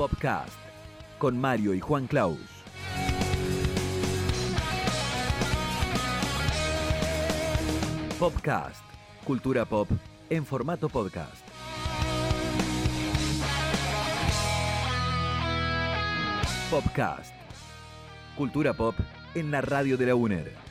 Popcast con Mario y Juan Claus. Popcast, cultura pop en formato podcast. Popcast, cultura pop en la radio de la UNER.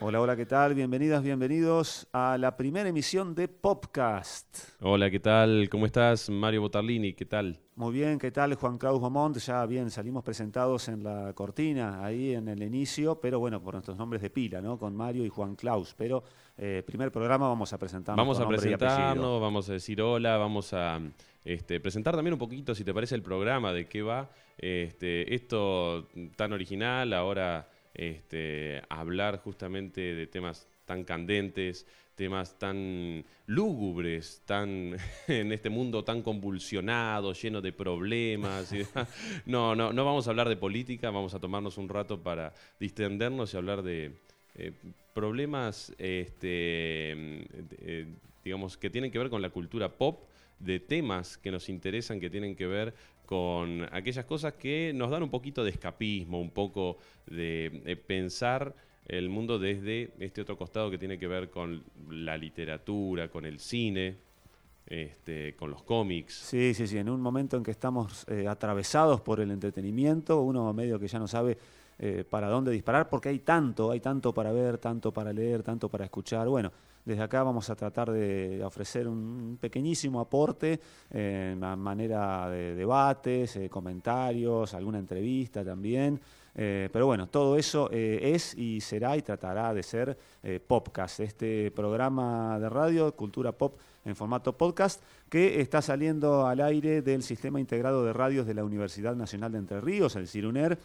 Hola, hola, ¿qué tal? Bienvenidas, bienvenidos a la primera emisión de Popcast. Hola, ¿qué tal? ¿Cómo estás? Mario Botarlini, ¿qué tal? Muy bien, ¿qué tal? Juan Claus Beaumont, ya bien, salimos presentados en la cortina, ahí en el inicio, pero bueno, por nuestros nombres de pila, ¿no? Con Mario y Juan Claus, pero eh, primer programa vamos a presentarnos. Vamos a presentarnos, vamos a decir hola, vamos a este, presentar también un poquito, si te parece, el programa, de qué va este, esto tan original, ahora este, hablar justamente de temas tan candentes, temas tan lúgubres, tan en este mundo tan convulsionado, lleno de problemas. no, no, no vamos a hablar de política, vamos a tomarnos un rato para distendernos y hablar de eh, problemas, este, eh, digamos, que tienen que ver con la cultura pop, de temas que nos interesan, que tienen que ver con aquellas cosas que nos dan un poquito de escapismo, un poco de, de pensar el mundo desde este otro costado que tiene que ver con la literatura, con el cine, este, con los cómics. Sí, sí, sí, en un momento en que estamos eh, atravesados por el entretenimiento, uno medio que ya no sabe eh, para dónde disparar, porque hay tanto, hay tanto para ver, tanto para leer, tanto para escuchar. Bueno, desde acá vamos a tratar de ofrecer un pequeñísimo aporte eh, a manera de debates, eh, comentarios, alguna entrevista también. Eh, pero bueno, todo eso es y será y tratará de ser eh, Popcast, este programa de radio, Cultura Pop en formato podcast, que está saliendo al aire del Sistema Integrado de Radios de la Universidad Nacional de Entre Ríos, el CIRUNER.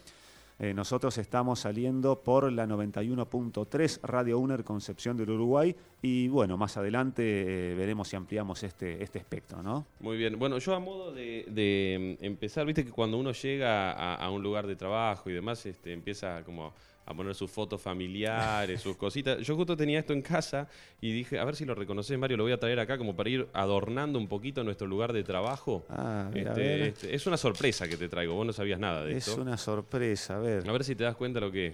Eh, nosotros estamos saliendo por la 91.3 Radio UNER Concepción del Uruguay y bueno, más adelante eh, veremos si ampliamos este, este espectro, ¿no? Muy bien. Bueno, yo a modo de, mm, empezar, viste que cuando uno llega a, a un lugar de trabajo y demás, este, empieza como a poner sus fotos familiares, sus cositas. Yo justo tenía esto en casa y dije, a ver si lo reconoces, Mario, lo voy a traer acá como para ir adornando un poquito nuestro lugar de trabajo. Ah, a ver, a Este, ver. este, es una sorpresa que te traigo, vos no sabías nada de Es esto. una sorpresa, a ver. A ver si te das cuenta lo que es.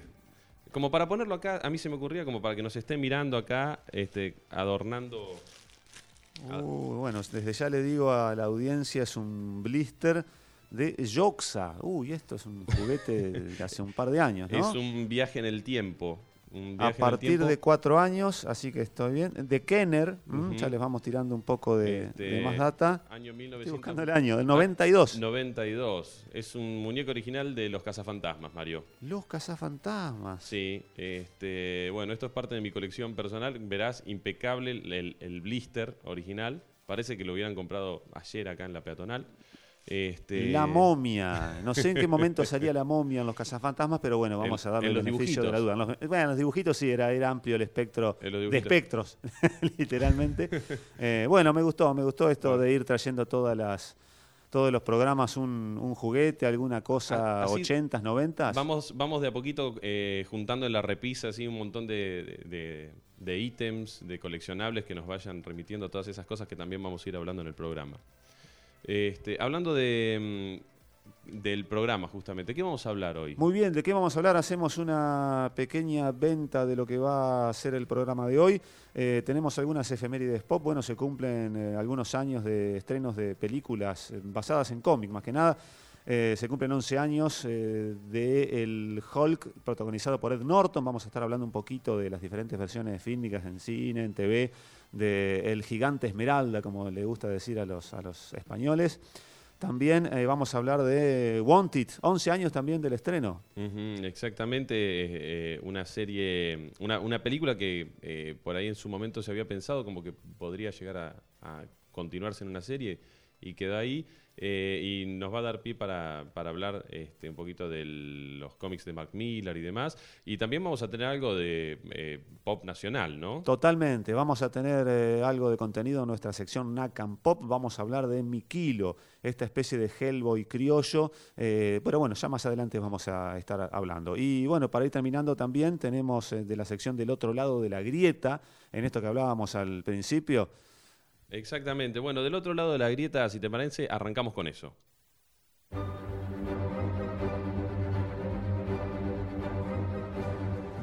Como para ponerlo acá, a mí se me ocurría como para que nos estén mirando acá, este, adornando. Uy, bueno, desde ya le digo a la audiencia, es un blister de Yoxa. Uy, esto es un juguete de hace un par de años, ¿no? Es un viaje en el tiempo. Un A viaje en el partir tiempo. de cuatro años, así que estoy bien. De Kenner, ya les vamos tirando un poco de, Este, de más data. Año Estoy 1900. buscando el año, del 92. 92. Es un muñeco original de los cazafantasmas, Mario. Los cazafantasmas. Sí, este, bueno, esto es parte de mi colección personal. Verás, impecable el blister original. Parece que lo hubieran comprado ayer acá en la peatonal. Este, La momia. No sé en qué momento salía la momia en los cazafantasmas, pero bueno, vamos En- a darle el los beneficio de la duda. En los- bueno, en los dibujitos sí, era, era amplio el espectro de dibujitos. espectros, literalmente. Eh, bueno, me gustó, me gustó esto de ir trayendo todas las todos los programas un, un juguete, alguna cosa Ah, así- 80s, 90s. Vamos, vamos de a poquito eh, juntando en la repisa así un montón de, de- de- de ítems, de coleccionables que nos vayan remitiendo todas esas cosas que también vamos a ir hablando en el programa. Este, hablando de, mm, del programa justamente, ¿qué vamos a hablar hoy? Muy bien, ¿de qué vamos a hablar? Hacemos una pequeña venta de lo que va a ser el programa de hoy. Eh, tenemos algunas efemérides pop. Bueno, se cumplen eh, algunos años de estrenos de películas eh, basadas en cómic, más que nada. Se cumplen 11 años eh, de el Hulk protagonizado por Ed Norton. Vamos a estar hablando un poquito de las diferentes versiones fílmicas en cine, en TV, de El Gigante Esmeralda, como le gusta decir a los, a los españoles. También eh, vamos a hablar de Wanted, 11 años también del estreno. Exactamente, eh, una serie, una, una película que eh, por ahí en su momento se había pensado como que podría llegar a, a continuarse en una serie y quedó ahí eh, y nos va a dar pie para, para hablar este, un poquito de los cómics de Mark Millar y demás y también vamos a tener algo de eh, pop nacional, ¿no? Totalmente, vamos a tener eh, algo de contenido en nuestra sección Nacan Pop, vamos a hablar de Miquilo, esta especie de Hellboy criollo, pero bueno, ya más adelante vamos a estar hablando. Y bueno, para ir terminando también tenemos de la sección del otro lado de la grieta, en esto que hablábamos al principio, Exactamente. Bueno, del otro lado de la grieta, si te parece, arrancamos con eso.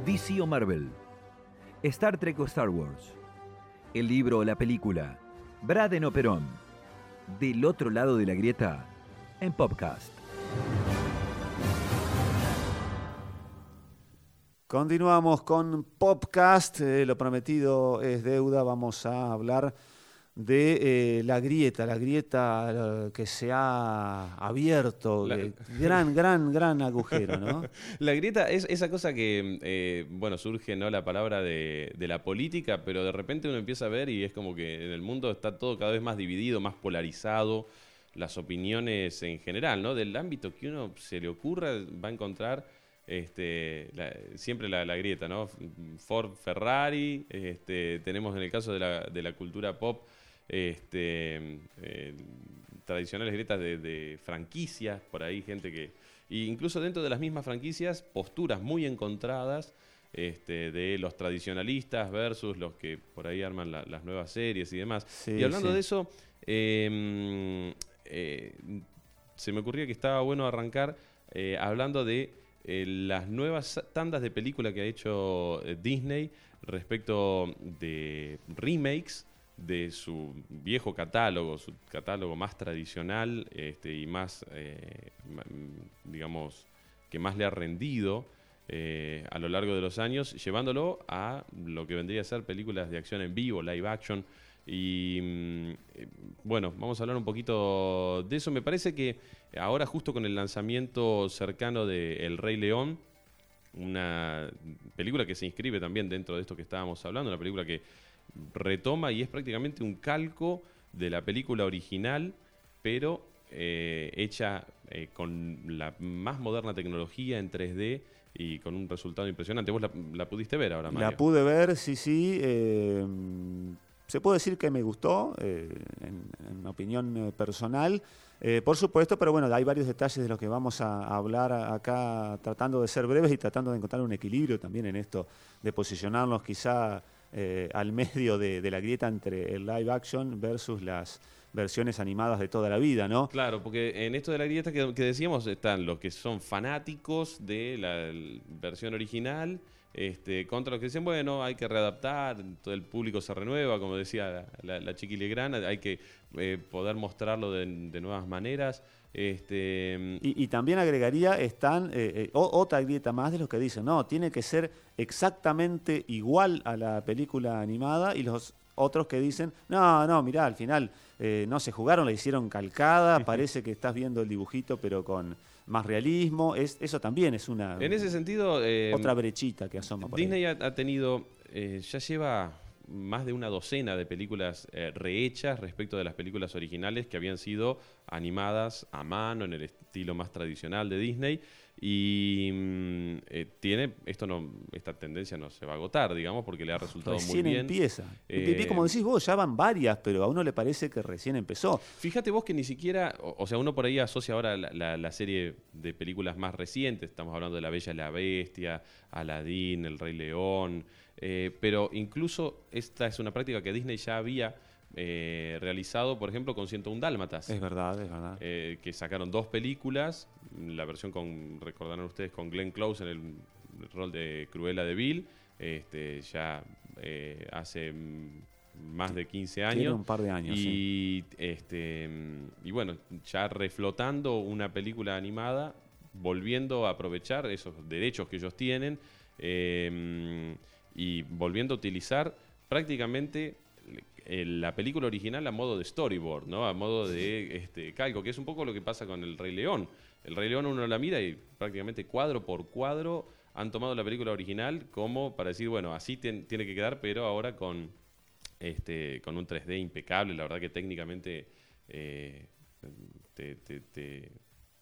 DC o Marvel. Star Trek o Star Wars. El libro o la película. Braden o Perón. Del otro lado de la grieta, en Popcast. Continuamos con Popcast, eh, lo prometido es deuda, vamos a hablar de eh, la grieta, la grieta eh, que se ha abierto, La- gran, gran, gran agujero, ¿no? La grieta es esa cosa que, eh, bueno, surge, ¿no? La palabra de, de la política, pero de repente uno empieza a ver y es como que en el mundo está todo cada vez más dividido, más polarizado, las opiniones en general, ¿no? Del ámbito que uno se le ocurra, va a encontrar este, la- siempre la, la grieta, ¿no? Ford, Ferrari, este, tenemos en el caso de la, de la cultura pop, este, eh, tradicionales grietas de, de franquicias, por ahí gente que... e incluso dentro de las mismas franquicias, posturas muy encontradas este, de los tradicionalistas versus los que por ahí arman la- las nuevas series y demás. Sí, y hablando sí. de eso, eh, eh, se me ocurría que estaba bueno arrancar eh, hablando de las nuevas tandas de película que ha hecho Disney respecto de remakes de su viejo catálogo, su catálogo más tradicional este, y más, eh, mm, digamos, que más le ha rendido eh, a lo largo de los años, llevándolo a lo que vendría a ser películas de acción en vivo, live action. Y mm, eh, bueno, vamos a hablar un poquito de eso. Me parece que ahora justo con el lanzamiento cercano de El Rey León, una película que se inscribe también dentro de esto que estábamos hablando, una película que retoma y es prácticamente un calco de la película original, pero eh, hecha eh, con la más moderna tecnología en 3D y con un resultado impresionante. Vos la, la pudiste ver ahora, Mario. La pude ver, sí, sí. eh, se puede decir que me gustó, eh, en, en opinión personal. Por supuesto, pero bueno, hay varios detalles de los que vamos a, a hablar acá, tratando de ser breves y tratando de encontrar un equilibrio también en esto, de posicionarnos quizá eh, al medio de, la grieta entre el live action versus las versiones animadas de toda la vida, ¿no? Claro, porque en esto de la grieta que, decíamos están los que son fanáticos de la versión original, este, contra los que dicen, bueno, hay que readaptar, todo el público se renueva, como decía la, la, la Chiqui Legrand, hay que eh, poder mostrarlo de, de nuevas maneras. Este, Y, y también agregaría, están eh, eh, otra grieta más de los que dicen, no, tiene que ser exactamente igual a la película animada y los otros que dicen, no, no, mirá, al final eh, no se jugaron, la hicieron calcada, parece que estás viendo el dibujito pero con más realismo, es, eso también es una en ese sentido, otra brechita que asoma por. Disney ha, ha tenido, eh, ya lleva más de una docena de películas eh, rehechas respecto de las películas originales que habían sido animadas a mano en el estilo más tradicional de Disney y mm, eh, tiene esto no esta tendencia no se va a agotar digamos porque le ha resultado muy Recién bien empieza. Y- y Eh, como decís vos, ya van varias, pero a uno le parece que recién empezó. Fíjate vos que ni siquiera, o, o sea, uno por ahí asocia ahora la, la- la serie de películas más recientes, estamos hablando de La Bella y la Bestia, Aladdin, El Rey León, eh, pero incluso esta es una práctica que Disney ya había eh, realizado, por ejemplo, con 101 Dálmatas. Es verdad, es verdad. eh, que sacaron dos películas, la versión con, recordarán ustedes, con Glenn Close en el rol de Cruella de Vil, este, ya hace más de 15 años. Tiene un par de años. sí. Y, este, y bueno, ya reflotando una película animada, volviendo a aprovechar esos derechos que ellos tienen eh, y volviendo a utilizar prácticamente eh, la película original a modo de storyboard, ¿no? A modo de este, calco, que es un poco lo que pasa con El Rey León. El Rey León uno la mira y prácticamente cuadro por cuadro han tomado la película original como para decir, bueno, así tien- tiene que quedar, pero ahora con este, con un 3D impecable. La verdad que técnicamente eh, te-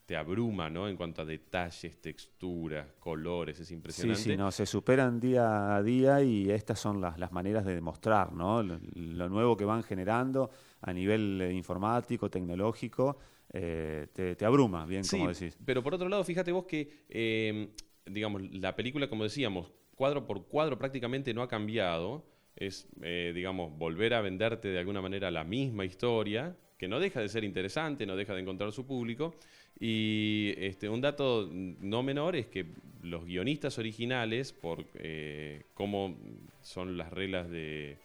te abruma, ¿no? En cuanto a detalles, texturas, colores, es Sí, impresionante. sí, no, se superan día a día y estas son las, las maneras de demostrar, ¿no? Lo, lo nuevo que van generando a nivel informático, tecnológico, eh, te, te abruma, bien Sí, como decís. pero por otro lado, fíjate vos que, eh, digamos, la película, como decíamos, cuadro por cuadro prácticamente no ha cambiado, es, eh, digamos, volver a venderte de alguna manera la misma historia, que no deja de ser interesante, no deja de encontrar su público. Y este, un dato no menor es que los guionistas originales, por eh, cómo son las reglas de,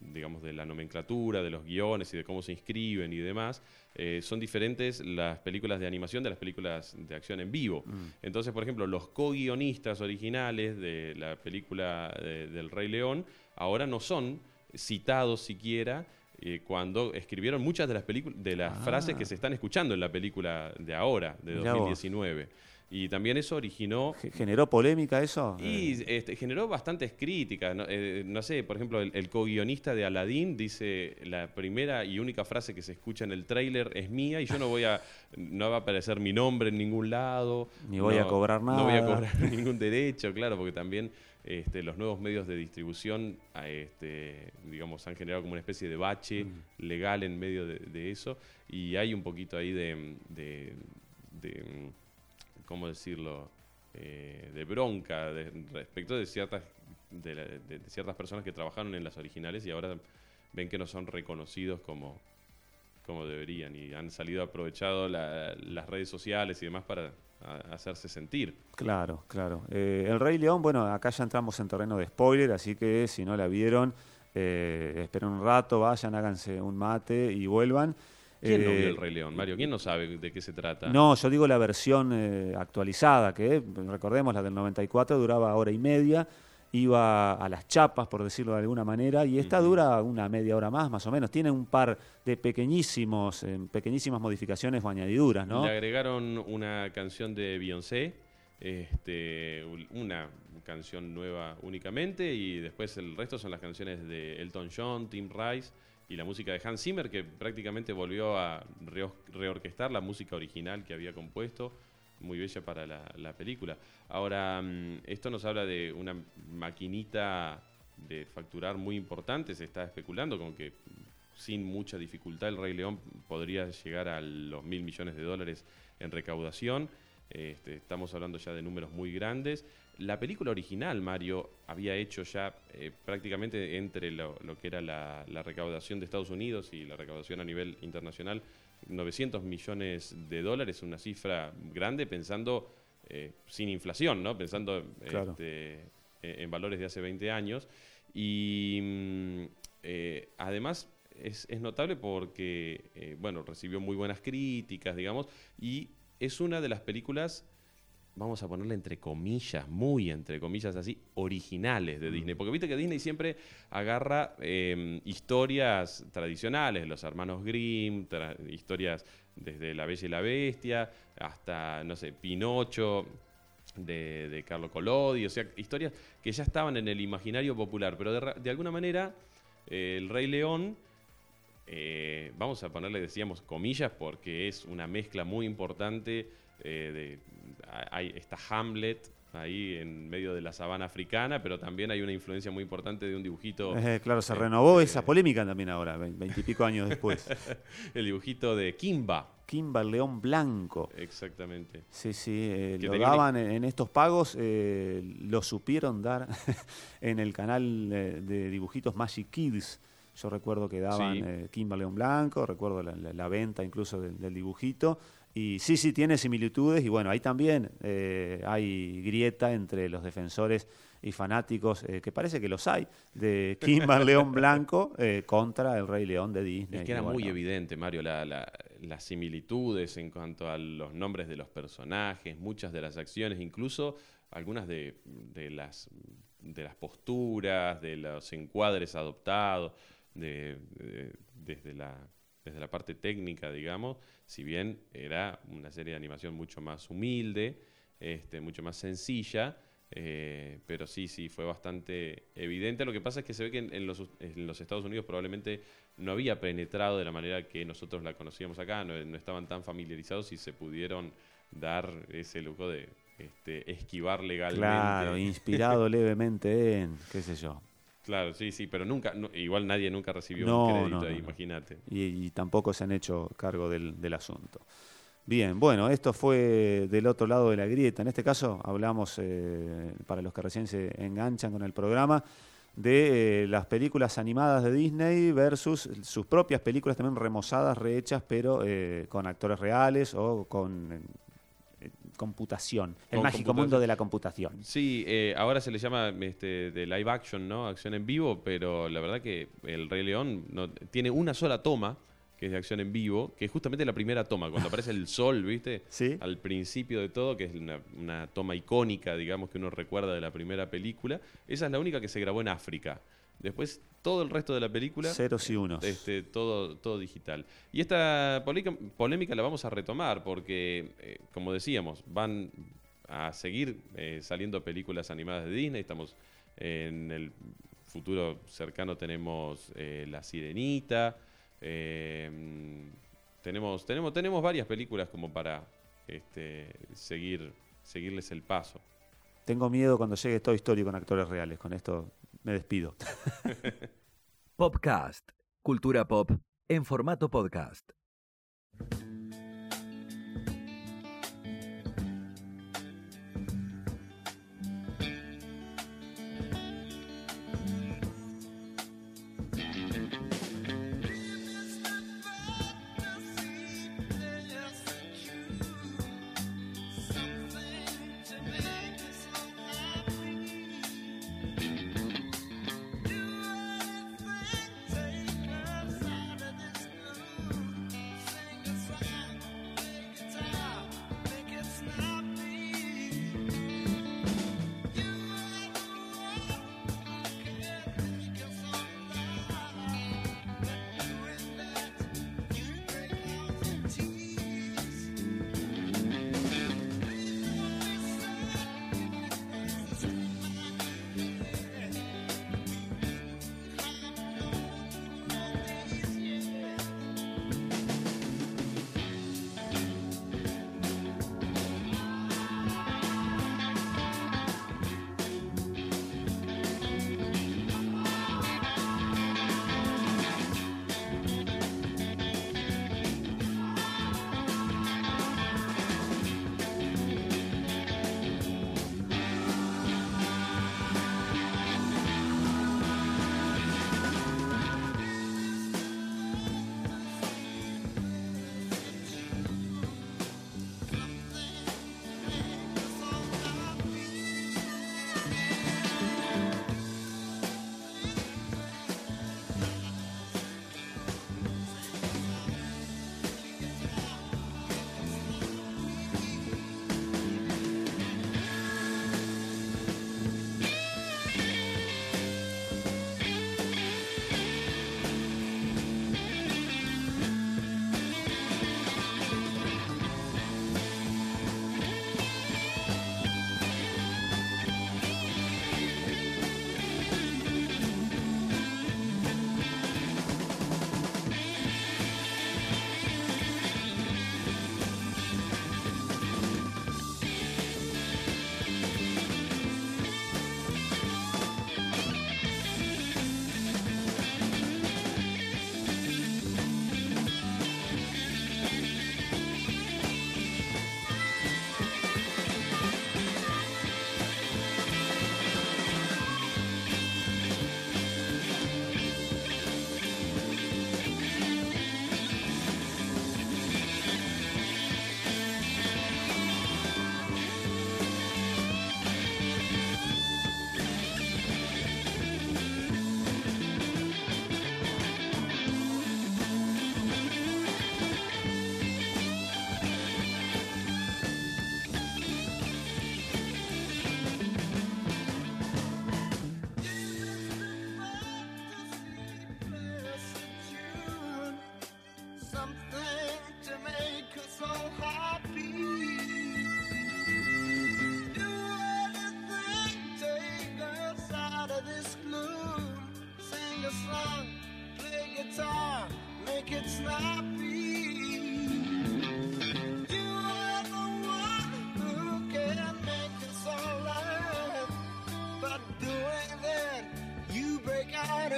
digamos, de la nomenclatura, de los guiones y de cómo se inscriben y demás, eh, son diferentes las películas de animación de las películas de acción en vivo. Mm. Entonces, por ejemplo, los co-guionistas originales de la película del Rey León ahora no son citados siquiera eh, cuando escribieron muchas de las, de las ah. frases que se están escuchando en la película de ahora, de 2019. Y también eso originó... ¿Generó polémica eso? Y este, generó bastantes críticas. Eh, ¿no? sé, por ejemplo, el, co-guionista de Aladdin dice la primera y única frase que se escucha en el tráiler es mía y yo no voy a... no va a aparecer mi nombre en ningún lado. Ni voy a cobrar nada. No voy a cobrar ningún derecho, claro, porque también este, los nuevos medios de distribución, este, digamos, han generado como una especie de bache mm. legal en medio de, eso y hay un poquito ahí de, de, ¿cómo decirlo?, eh, de bronca respecto de ciertas, de, ciertas personas que trabajaron en las originales y ahora ven que no son reconocidos como, como deberían y han salido aprovechado las redes sociales y demás para hacerse sentir. Claro, claro. Eh, el Rey León, bueno, acá ya entramos en terreno de spoiler, así que si no la vieron, eh, esperen un rato, vayan, háganse un mate y vuelvan. ¿Quién no vio el eh, Rey León, Mario? ¿Quién no sabe de qué se trata? No, yo digo la versión actualizada, que recordemos la del 94 duraba hora y media iba a las chapas, por decirlo de alguna manera, y esta dura una media hora más, más o menos. Tiene un par de pequeñísimos, eh, pequeñísimas modificaciones o añadiduras, ¿no? Le agregaron una canción de Beyoncé, este, una canción nueva únicamente, y después el resto son las canciones de Elton John, Tim Rice y la música de Hans Zimmer, que prácticamente volvió a reorquestar la música original que había compuesto muy bella para la, película. Ahora, mm, esto nos habla de una maquinita de facturar muy importante, se está especulando con que sin mucha dificultad el Rey León podría llegar a los mil millones de dólares en recaudación. Este, estamos hablando ya de números muy grandes. La película original, Mario, había hecho ya eh, prácticamente entre lo, que era la, la, recaudación de Estados Unidos y la recaudación a nivel internacional, 900 millones de dólares, una cifra grande pensando eh, sin inflación, ¿no? Pensando este, en valores de hace 20 años. Y mm, eh, además es, notable porque, eh, bueno, recibió muy buenas críticas, digamos, y es una de las películas vamos a ponerle entre comillas, muy entre comillas así, originales de Disney. Porque viste que Disney siempre agarra em, historias tradicionales, los hermanos Grimm, historias desde La Bella y la Bestia hasta, no sé, Pinocho. De, de Carlo Collodi, o sea, historias que ya estaban en el imaginario popular, pero de, alguna manera el Rey León eh, vamos a ponerle, decíamos, comillas, porque es una mezcla muy importante eh, de hay, está Hamlet ahí en medio de la sabana africana, pero también hay una influencia muy importante de un dibujito. Eh, claro, se renovó esa polémica también ahora, veintipico años después. el dibujito de Kimba. Kimba, el león blanco. Exactamente. Sí, sí, eh, lo daban en, estos pagos, eh, lo supieron dar en el canal de dibujitos Magic Kids. Yo recuerdo que daban Kimba León Blanco, recuerdo la, venta incluso del dibujito. Y sí, sí, tiene similitudes y bueno, ahí también eh, hay grieta entre los defensores y fanáticos, eh, que parece que los hay, de Kimber León Blanco eh, contra el Rey León de Disney. Es que era muy evidente, Mario, las similitudes en cuanto a los nombres de los personajes, muchas de las acciones, incluso algunas de, las, de las posturas, de los encuadres adoptados, desde, la, desde la parte técnica, digamos si bien era una serie de animación mucho más humilde, este, mucho más sencilla, eh, pero sí, sí, fue bastante evidente. Lo que pasa es que se ve que en, los, Estados Unidos probablemente no había penetrado de la manera que nosotros la conocíamos acá, no, estaban tan familiarizados y se pudieron dar ese lujo de este, esquivar legalmente. Claro, inspirado levemente en, qué sé yo, Claro, sí, sí, pero nunca, igual nadie nunca recibió un crédito, imagínate. Y, tampoco se han hecho cargo del, asunto. Bien, bueno, esto fue del otro lado de la grieta. En este caso hablamos, eh, para los que recién se enganchan con el programa, de eh, las películas animadas de Disney versus sus propias películas también remozadas, rehechas, pero eh, con actores reales o con computación, el Con mágico mundo de la computación. Sí, eh, ahora se le llama este, de live action, ¿no? Acción en vivo, pero la verdad que el Rey León no, tiene una sola toma, que es de acción en vivo, que es justamente la primera toma, cuando aparece el sol, ¿viste? Sí. Al principio de todo, que es una, una toma icónica, digamos, que uno recuerda de la primera película. Esa es la única que se grabó en África. Después, todo el resto de la película Ceros y unos. este, todo, todo digital. Y esta polémica, la vamos a retomar porque, eh, como decíamos, van a seguir eh, saliendo películas animadas de Disney. Estamos en el futuro cercano tenemos eh, La Sirenita. eh, tenemos, tenemos, tenemos varias películas como para este, seguir, seguirles el paso. Tengo miedo cuando llegue Toy Story con actores reales. Con esto me despido. Popcast, cultura pop en formato podcast.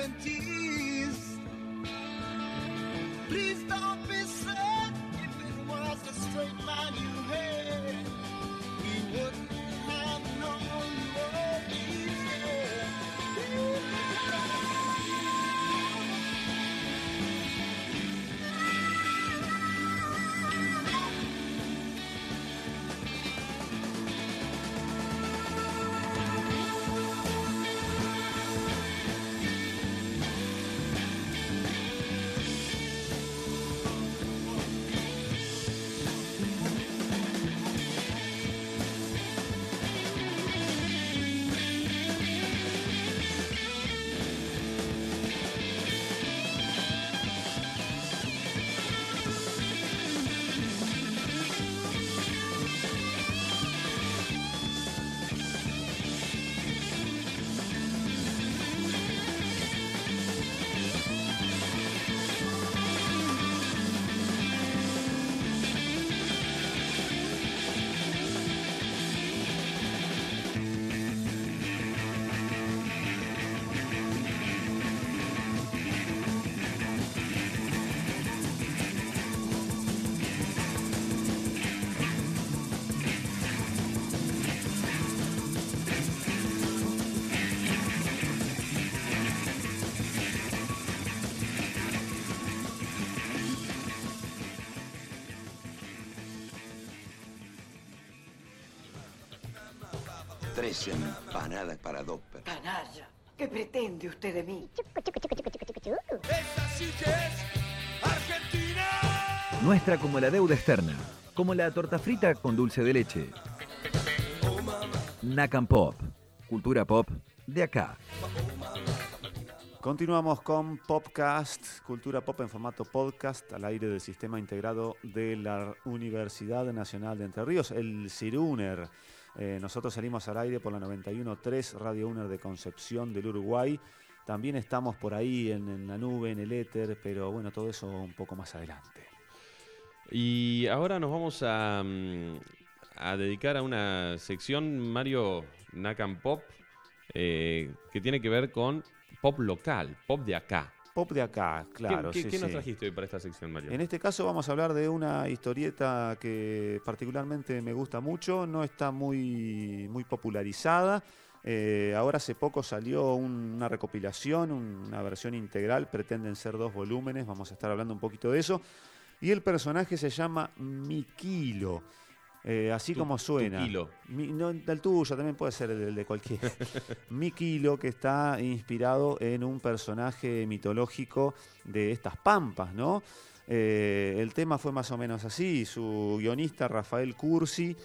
en ti. Tres empanadas para dos. Canalla, ¿qué pretende usted de mí? Nuestra como la deuda externa, como la torta frita con dulce de leche. Nakam Pop, cultura pop de acá. Continuamos con Popcast, cultura pop en formato podcast al aire del Sistema Integrado de la Universidad Nacional de Entre Ríos, el CIRUNER. Eh, nosotros salimos al aire por la 91.3 Radio UNER de Concepción del Uruguay. También estamos por ahí en, la nube, en el éter, pero bueno, todo eso un poco más adelante. Y ahora nos vamos a, mm, a dedicar a una sección, Mario Nakam Pop, eh, que tiene que ver con pop local, pop de acá. Pop de acá, claro. ¿Qué, qué- sí, qué nos sí. trajiste hoy para esta sección, Mario? En este caso vamos a hablar de una historieta que particularmente me gusta mucho, no está muy, muy popularizada. Eh, ahora hace poco salió un- una recopilación, un- una versión integral, pretenden ser dos volúmenes, vamos a estar hablando un poquito de eso. Y el personaje se llama Mikilo, eh, así Tu- como tu suena. kilo. Mi- no, el tuyo también puede ser el, el de cualquiera. Mikilo, que está inspirado en un personaje mitológico de estas pampas, ¿no? Eh, el tema fue más o menos así. Su guionista Rafael Cursi,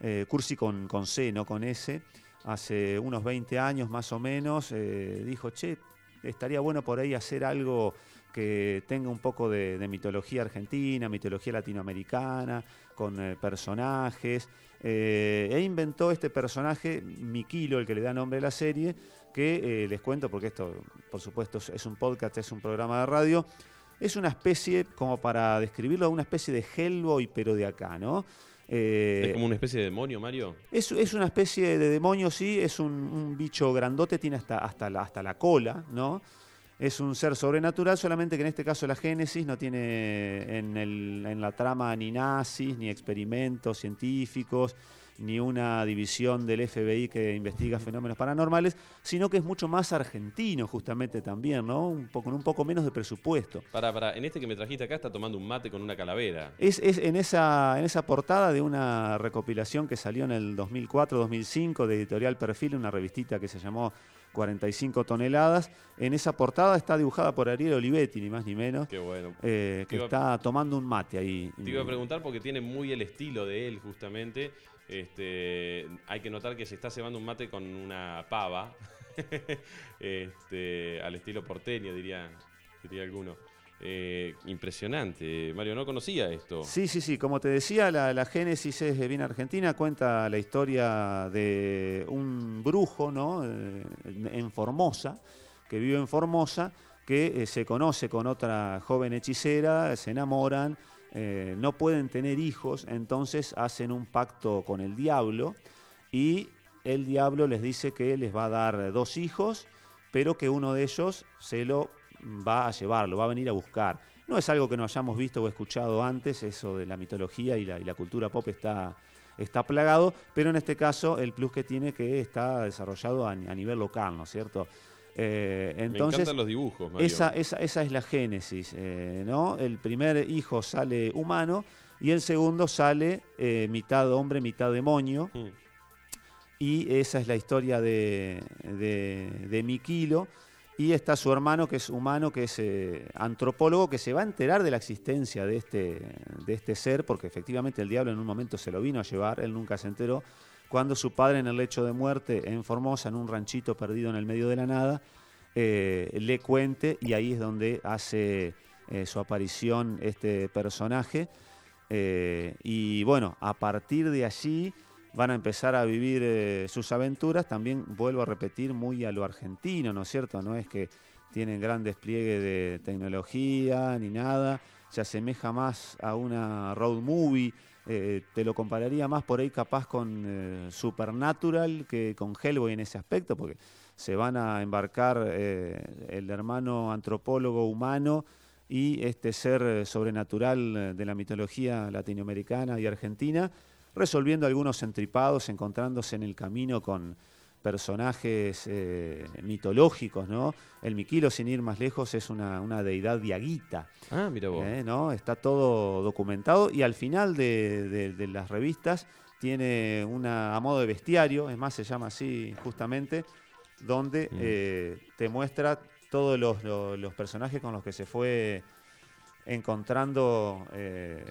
eh, Cursi con, con C, no con S, hace unos 20 años más o menos, dijo, che, estaría bueno por ahí hacer algo que tenga un poco de, de mitología argentina, mitología latinoamericana, con eh, personajes. eh, e inventó este personaje, Mikilo, el que le da nombre a la serie, que eh, les cuento, porque esto, por supuesto, es- es un podcast, es un programa de radio. Es una especie, como para describirlo, una especie de Hellboy, pero de acá, ¿no? Eh, ¿Es como una especie de demonio, Mario? es, es una especie de demonio, sí, es un, un bicho grandote, tiene hasta, hasta, la, hasta la cola, ¿no? Es un ser sobrenatural, solamente que en este caso la Génesis no tiene en, el- en la trama ni nazis, ni experimentos científicos, ni una división del FBI que investiga fenómenos paranormales, sino que es mucho más argentino justamente también, ¿no? Un poco, con un poco menos de presupuesto. Para, para, en este que me trajiste acá está tomando un mate con una calavera. Es, es en, esa, en esa portada de una recopilación que salió en el 2004-2005 de Editorial Perfil, una revistita que se llamó 45 toneladas. En esa portada está dibujada por Ariel Olivetti, ni más ni menos, Qué bueno. eh, que iba- está tomando un mate ahí. Te iba a preguntar porque tiene muy el estilo de él, justamente. Este, hay que notar que se está cebando un mate con una pava. este, al estilo porteño, diría, diría alguno. Eh, impresionante. Mario, no conocía esto. Sí, sí, sí. Como te decía, la, Génesis es bien argentina. Cuenta la historia de un brujo, ¿no? Eh, en Formosa, que vive en Formosa, que eh, se conoce con otra joven hechicera, se enamoran, no pueden tener hijos, entonces hacen un pacto con el diablo y el diablo les dice que les va a dar dos hijos, pero que uno de ellos se lo va a llevar, lo va a venir a buscar. No es algo que no hayamos visto o escuchado antes, eso de la mitología y la, y la cultura pop está, está plagado, pero en este caso el plus que tiene que está desarrollado a, a nivel local, ¿no es cierto? Eh, me entonces, encantan los dibujos, Mario. esa, esa, esa es la génesis, eh, ¿no? El primer hijo sale humano y el segundo sale eh, mitad hombre, mitad demonio. Mm. Y esa es la historia de, de, de Mikilo. Y está su hermano, que es humano, que es eh, antropólogo, que se va a enterar de la existencia de este, de este ser, porque efectivamente el diablo en un momento se lo vino a llevar, él nunca se enteró, cuando su padre en el lecho de muerte en Formosa, en un ranchito perdido en el medio de la nada, eh, le cuente y ahí es donde hace eh, su aparición este personaje. Y bueno, a partir de allí van a empezar a vivir eh, sus aventuras, también vuelvo a repetir, muy a lo argentino, ¿no es cierto? No es que tienen gran despliegue de tecnología ni nada, se asemeja más a una road movie, eh, te lo compararía más por ahí capaz con eh, Supernatural que con Hellboy en ese aspecto, porque se van a embarcar el hermano antropólogo humano y este ser sobrenatural de la mitología latinoamericana y argentina, resolviendo algunos entripados, encontrándose en el camino con personajes eh, mitológicos, ¿no? El Miquilo, sin ir más lejos, es una, una deidad diaguita, Ah, mira vos. ¿eh? ¿no? Está todo documentado y al final de, de- de las revistas tiene una a modo de bestiario, es más, se llama así justamente, donde Mm. eh, te muestra todos los, los- los personajes con los que se fue encontrando eh,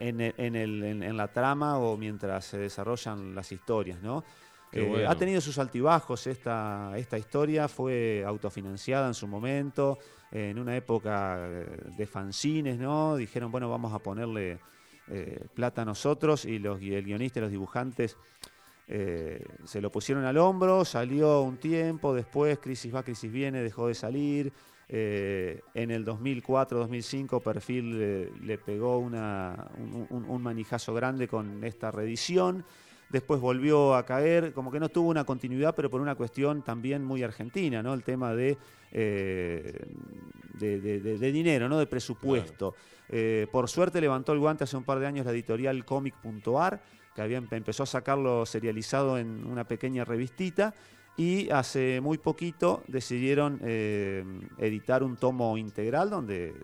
en, el- en el- en- en la trama o mientras se desarrollan las historias, ¿no? Eh, bueno. Ha tenido sus altibajos esta, esta historia, fue autofinanciada en su momento, eh, en una época eh, de fanzines, ¿no? Dijeron, bueno, vamos a ponerle eh, plata a nosotros y, los, el guionista y los dibujantes eh, se lo pusieron al hombro, salió un tiempo, después Crisis va, Crisis viene, dejó de salir. Eh, en el 2004-2005 Perfil eh, le pegó una- un, un- manijazo grande con esta reedición. Después volvió a caer, como que no tuvo una continuidad, pero por una cuestión también muy argentina, ¿no? El tema de, eh, de, de- de- de dinero, ¿no? De presupuesto. Por suerte levantó el guante hace un par de años la editorial Comic.ar, que había, empe- empezó a sacarlo serializado en una pequeña revistita. Y hace muy poquito decidieron eh, editar un tomo integral donde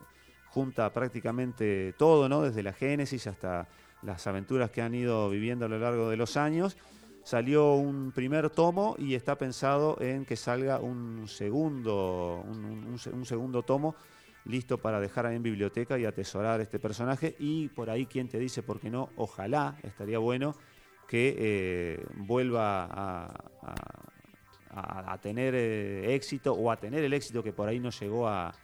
junta prácticamente todo, ¿no? Desde la génesis hasta las aventuras que han ido viviendo a lo largo de los años. Salió un primer tomo y está pensado en que salga un segundo, un, un- un se- un segundo tomo listo para dejar ahí en biblioteca y atesorar este personaje. Y por ahí, quien te dice, por qué no? Ojalá, estaría bueno que eh, vuelva a- a- a tener eh, éxito o a tener el éxito que por ahí no llegó a,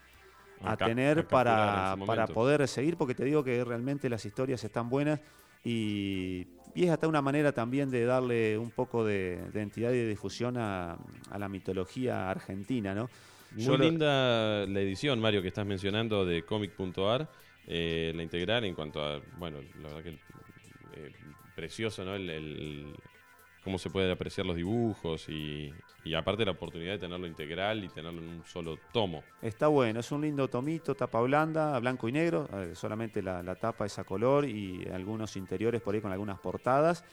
a tener para, para poder seguir, porque te digo que realmente las historias están buenas y, y es hasta una manera también de darle un poco de, de entidad y de difusión a, a la mitología argentina, ¿no? Muy Yo lo- linda la edición, Mario, que estás mencionando de comic.ar, eh, la integral en cuanto a, bueno, la verdad que eh, precioso, ¿no? El, el- cómo se pueden apreciar los dibujos y, y aparte la oportunidad de tenerlo integral y tenerlo en un solo tomo. Está bueno, es un lindo tomito, tapa blanda, blanco y negro, eh, solamente la, la tapa es a color y algunos interiores por ahí con algunas portadas.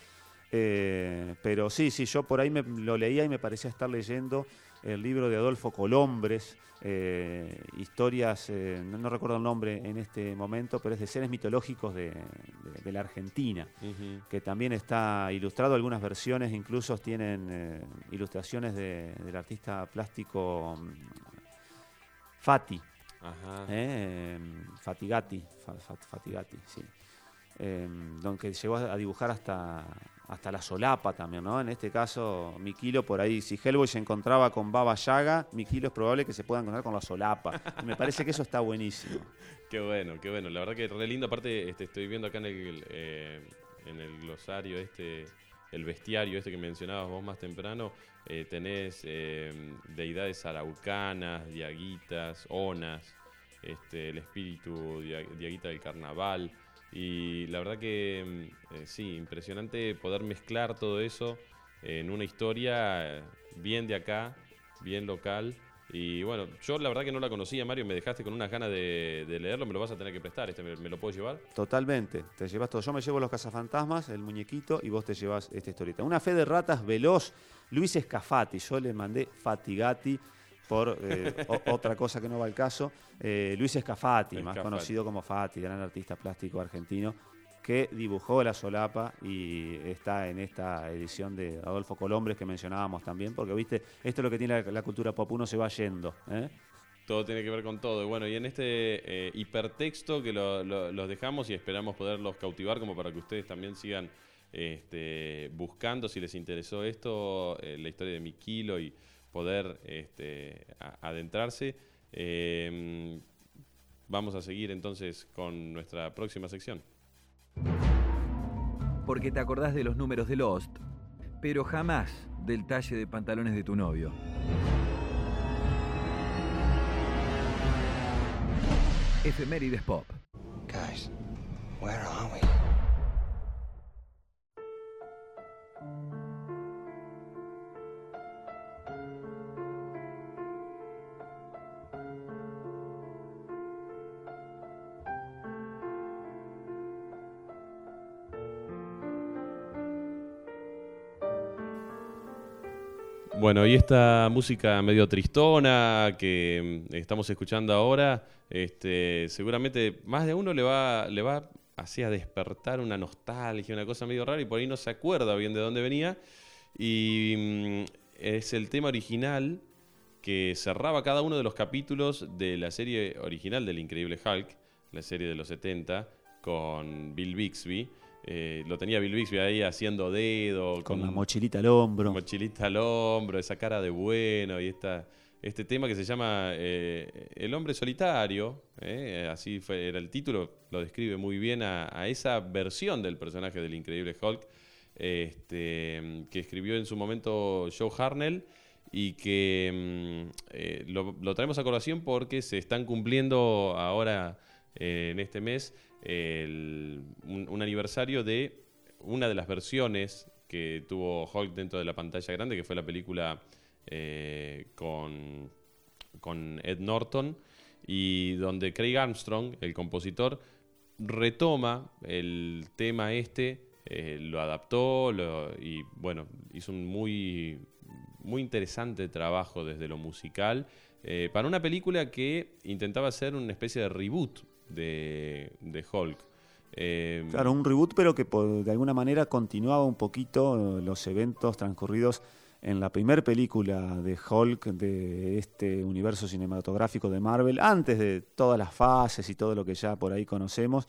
Eh, pero sí, sí, yo por ahí me, lo leía y me parecía estar leyendo el libro de Adolfo Colombres, eh, historias, eh, no, no recuerdo el nombre en este momento, pero es de seres mitológicos de, de- de la Argentina que también está ilustrado. Algunas versiones incluso tienen eh, ilustraciones de- del artista plástico mm, Fati, Ajá. Fatigati, Fa- Fa- Fatigati, sí. Donde llegó a dibujar hasta, hasta la solapa también, ¿no? En este caso, Mikilo por ahí, si Hellboy se encontraba con Baba Yaga, Mikilo es probable que se pueda encontrar con la solapa. Me parece que eso está buenísimo. Qué bueno, qué bueno. La verdad que re lindo. Aparte, este, estoy viendo acá en el, eh, en el glosario este, el bestiario este que mencionabas vos más temprano. eh, tenés eh, deidades araucanas, diaguitas, onas, este, el espíritu dia- diaguita del carnaval. Y la verdad que mm, eh, sí, impresionante poder mezclar todo eso en una historia eh, bien de acá, bien local. Y bueno, yo la verdad que no la conocía, Mario, me dejaste con unas ganas de, leerlo, me lo vas a tener que prestar, este me, me lo puedo llevar. Totalmente, te llevas todo. Yo me llevo los cazafantasmas, el muñequito, y vos te llevas esta historieta. Una fe de ratas veloz, Luis Escafati. Yo le mandé Fatigati por eh, o- otra cosa que no va al caso. Eh, Luis Escafati, más conocido como Fati, gran artista plástico argentino, que dibujó la solapa y está en esta edición de Adolfo Colombres que mencionábamos también, porque viste, esto es lo que tiene la, la cultura pop, uno se va yendo. ¿eh? Todo tiene que ver con todo. Y bueno, y en este hipertexto que lo- lo- los dejamos y esperamos poderlos cautivar como para que ustedes también sigan este, buscando, si les interesó esto, la historia de Mikilo y poder este, a- adentrarse. Eh, vamos a seguir entonces con nuestra próxima sección. Porque te acordás de los números de Lost, pero jamás del talle de pantalones de tu novio. Efemérides Pop. Guys, where are Bueno, y esta música medio tristona que mm, estamos escuchando ahora, este, seguramente más de uno le va, le va hacía despertar una nostalgia, una cosa medio rara, y por ahí no se acuerda bien de dónde venía. Y mm, es el tema original que cerraba cada uno de los capítulos de la serie original del Increíble Hulk, la serie de los 70, con Bill Bixby. Eh, lo tenía Bill Bixby ahí haciendo dedo. Con la mochilita al hombro. Mochilita al hombro, esa cara de bueno y esta, este tema que se llama eh, El hombre solitario, eh, así fue, era el título, lo describe muy bien a, a esa versión del personaje del Increíble Hulk este, que escribió en su momento Joe Harnell y que mm, lo, traemos a colación porque se están cumpliendo ahora en este mes un, aniversario de una de las versiones que tuvo Hulk dentro de la pantalla grande, que fue la película eh, con, con Ed Norton, y donde Craig Armstrong, el compositor, retoma el tema este eh, lo adaptó y bueno, hizo un muy, muy interesante trabajo desde lo musical eh, para una película que intentaba hacer una especie de reboot de, Hulk. Eh, claro, un reboot, pero que de alguna manera continuaba un poquito los eventos transcurridos en la primera película de Hulk de este universo cinematográfico de Marvel, antes de todas las fases y todo lo que ya por ahí conocemos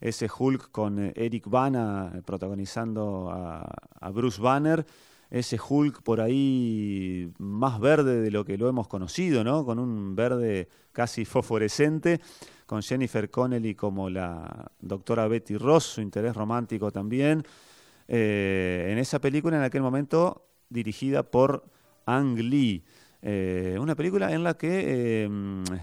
ese Hulk con eh, Eric Bana eh, protagonizando a, Bruce Banner, ese Hulk por ahí más verde de lo que lo hemos conocido, ¿no? Con un verde casi fosforescente, con Jennifer Connelly como la doctora Betty Ross, su interés romántico también. Eh, en esa película en aquel momento dirigida por Ang Lee. una película en la que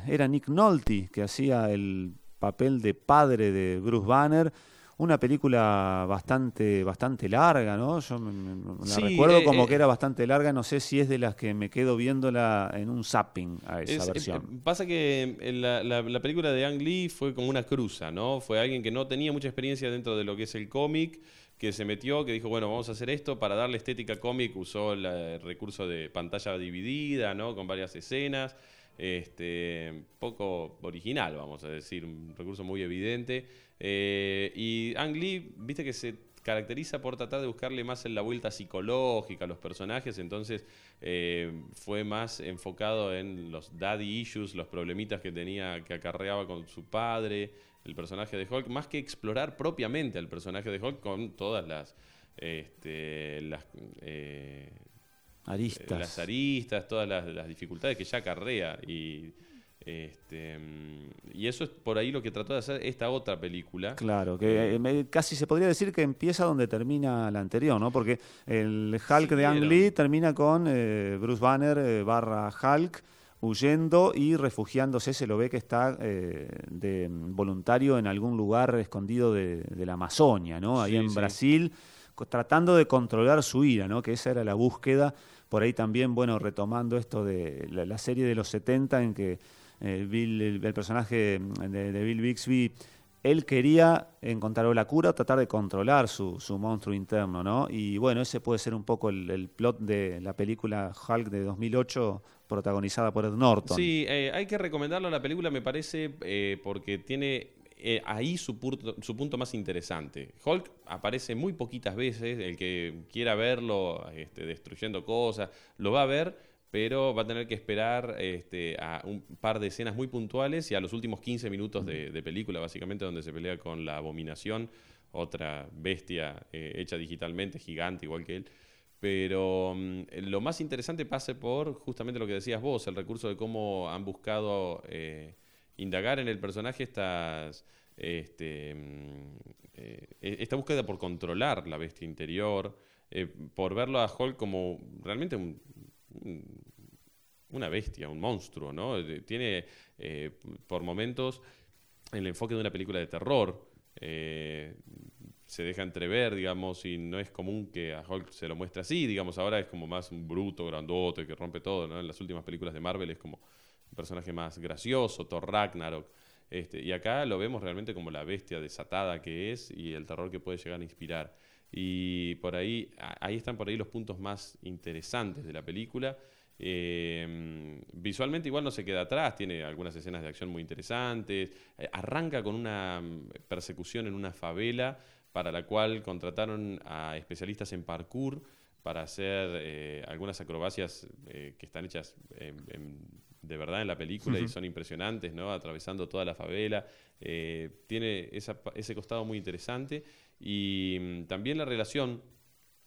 era Nick Nolte que hacía el papel de padre de Bruce Banner. Una película bastante, bastante larga, ¿no? Yo la recuerdo eh, como eh, que era bastante larga, no sé si es de las que me quedo viéndola en un zapping a esa versión. Eh, pasa que la, la, película de Ang Lee fue como una cruza, ¿no? Fue alguien que no tenía mucha experiencia dentro de lo que es el cómic, que se metió, que dijo, bueno, vamos a hacer esto, para darle estética cómic usó el recurso de pantalla dividida, ¿no? Con varias escenas este, poco original, vamos a decir, un recurso muy evidente. Eh, y Ang Lee, viste que se caracteriza por tratar de buscarle más en la vuelta psicológica a los personajes, entonces eh, fue más enfocado en los daddy issues, los problemitas que tenía, que acarreaba con su padre, el personaje de Hulk, más que explorar propiamente al personaje de Hulk con todas las, este, las eh, Aristas. las aristas, todas las, dificultades que ya acarrea. Y, este, y eso es por ahí lo que trató de hacer esta otra película. Claro, que eh, casi se podría decir que empieza donde termina la anterior, ¿no? Porque el Hulk de Ang Lee termina con eh, Bruce Banner eh, barra Hulk huyendo y refugiándose, se lo ve que está de voluntario en algún lugar escondido de, la Amazonia, ¿no? Ahí en Brasil, tratando de controlar su ira, ¿no? Que esa era la búsqueda por ahí también, bueno, retomando esto de la, serie de los 70 en que eh, el, personaje de, Bill Bixby, él quería encontrar la cura, tratar de controlar su, monstruo interno, ¿no? Y bueno, ese puede ser un poco el, plot de la película Hulk de 2008 protagonizada por Ed Norton. Sí, eh, hay que recomendarlo a la película, me parece, eh, porque tiene ahí su, su, punto más interesante. Hulk aparece muy poquitas veces, el que quiera verlo este, destruyendo cosas, lo va a ver, pero va a tener que esperar este, a un par de escenas muy puntuales y a los últimos 15 minutos de, película, básicamente, donde se pelea con la abominación, otra bestia eh, hecha digitalmente, gigante, igual que él. Pero mm, lo más interesante pasa por justamente lo que decías vos, el recurso de cómo han buscado... Eh, indagar en el personaje estas, este, mm, eh, e-, esta búsqueda por controlar la bestia interior, por verlo a Hulk como realmente una bestia, un monstruo, ¿no? Eh, tiene por momentos el enfoque de una película de terror. se deja entrever, digamos, y no es común que a Hulk se lo muestre así, digamos, ahora es como más un bruto, grandote, que rompe todo, ¿no? En las últimas películas de Marvel es como personaje más gracioso, Thor Ragnarok. Este, y acá lo vemos realmente como la bestia desatada que es y el terror que puede llegar a inspirar. Y por ahí, ahí están por ahí los puntos más interesantes de la película. Eh, visualmente igual no se queda atrás, tiene algunas escenas de acción muy interesantes. Eh, arranca con una mm, persecución en una favela para la cual contrataron a especialistas en parkour para hacer eh, algunas acrobacias que están hechas de verdad en la película y son impresionantes, ¿no? Atravesando toda la favela. tiene ese costado muy interesante y mm, también la relación